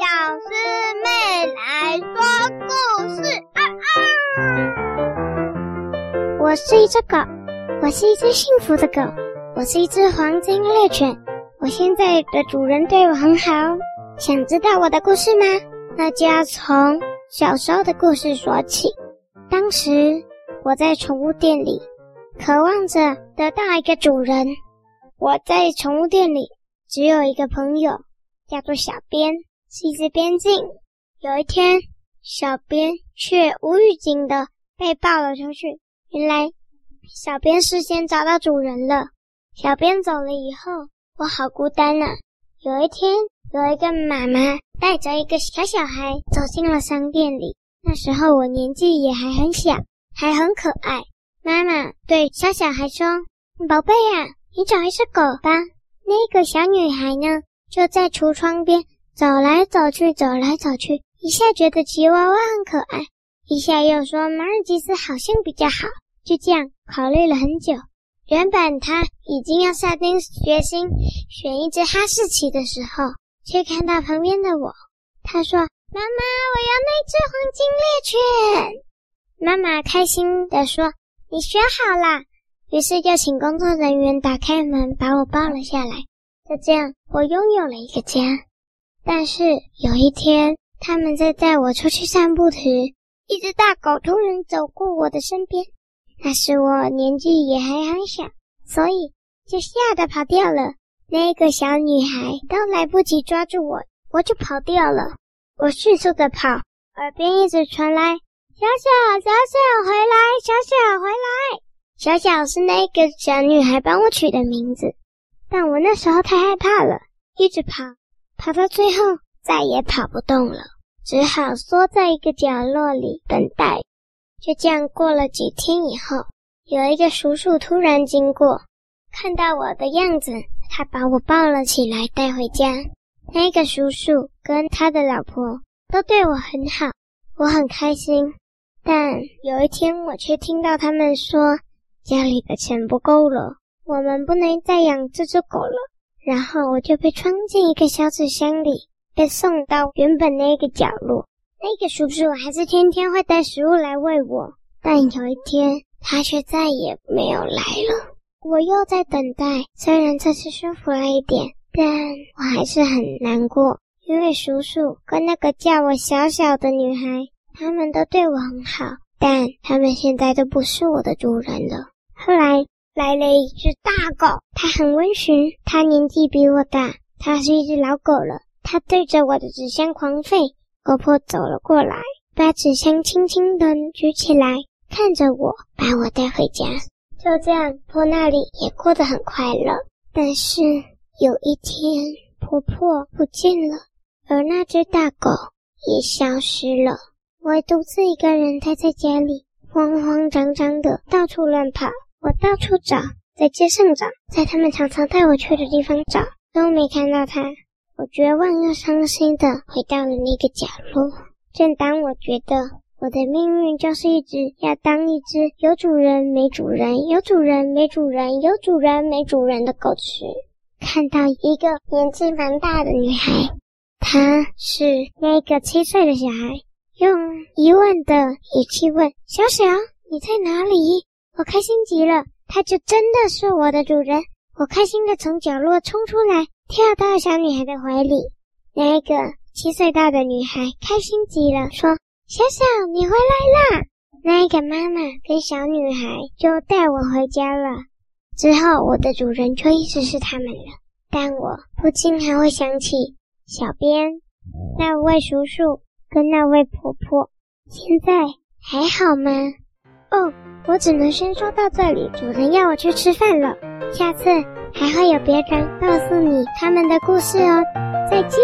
小师妹来说故事啊啊！我是一只狗，我是一只幸福的狗，我是一只黄金猎犬。我现在的主人对我很好。想知道我的故事吗？那就要从小时候的故事说起。当时我在宠物店里，渴望着得到一个主人。我在宠物店里只有一个朋友，叫做小编，是一只边境。有一天，小编却无预警的被抱了出去。原来，小编事先找到主人了。小编走了以后，我好孤单啊。有一天，有一个妈妈带着一个小小孩走进了商店里。那时候我年纪也还很小，还很可爱。妈妈对小小孩说：“宝贝呀。”你找一只狗吧。那个小女孩呢，就在橱窗边走来走去，走来走去，一下觉得吉娃娃很可爱，一下又说马尔济斯好像比较好。就这样考虑了很久，原本他已经要下定决心选一只哈士奇的时候，却看到旁边的我。他说：“妈妈，我要那只黄金猎犬。”妈妈开心地说：“你选好了。”于是就请工作人员打开门，把我抱了下来。就这样，我拥有了一个家。但是有一天，他们在带我出去散步时，一只大狗突然走过我的身边。那时我年纪也还很小，所以就吓得跑掉了。那个小女孩都来不及抓住我，我就跑掉了。我迅速的跑，耳边一直传来“小小，小小回来，小小回来”。小小是那个小女孩帮我取的名字，但我那时候太害怕了，一直跑，跑到最后再也跑不动了，只好缩在一个角落里等待。就这样过了几天以后，有一个叔叔突然经过，看到我的样子，他把我抱了起来带回家。那个叔叔跟他的老婆都对我很好，我很开心。但有一天，我却听到他们说。家里的钱不够了，我们不能再养这只狗了。然后我就被装进一个小纸箱里，被送到原本那个角落。那个叔叔还是天天会带食物来喂我，但有一天他却再也没有来了。我又在等待，虽然这次舒服了一点，但我还是很难过，因为叔叔跟那个叫我小小的女孩，他们都对我很好。但他们现在都不是我的主人了。后来来了一只大狗，它很温驯，它年纪比我大，它是一只老狗了。它对着我的纸箱狂吠，狗婆走了过来，把纸箱轻轻地举起来，看着我，把我带回家。就这样，婆那里也过得很快乐。但是有一天，婆婆不见了，而那只大狗也消失了。我独自一个人待在家里，慌慌张张的到处乱跑。我到处找，在街上找，在他们常常带我去的地方找，都没看到他。我绝望又伤心的回到了那个角落。正当我觉得我的命运就是一直要当一只有主人没主人、有主人没主人、有主人没主人的狗时，看到一个年纪蛮大的女孩，她是那个七岁的小孩。用疑问的语气问：“小小，你在哪里？”我开心极了，他就真的是我的主人。我开心的从角落冲出来，跳到小女孩的怀里。那个七岁大的女孩开心极了，说：“小小，你回来啦！”那个妈妈跟小女孩就带我回家了。之后，我的主人就一直是他们了。但我不禁还会想起小编那位叔叔。跟那位婆婆现在还好吗？哦，我只能先说到这里。主人要我去吃饭了，下次还会有别人告诉你他们的故事哦。再见。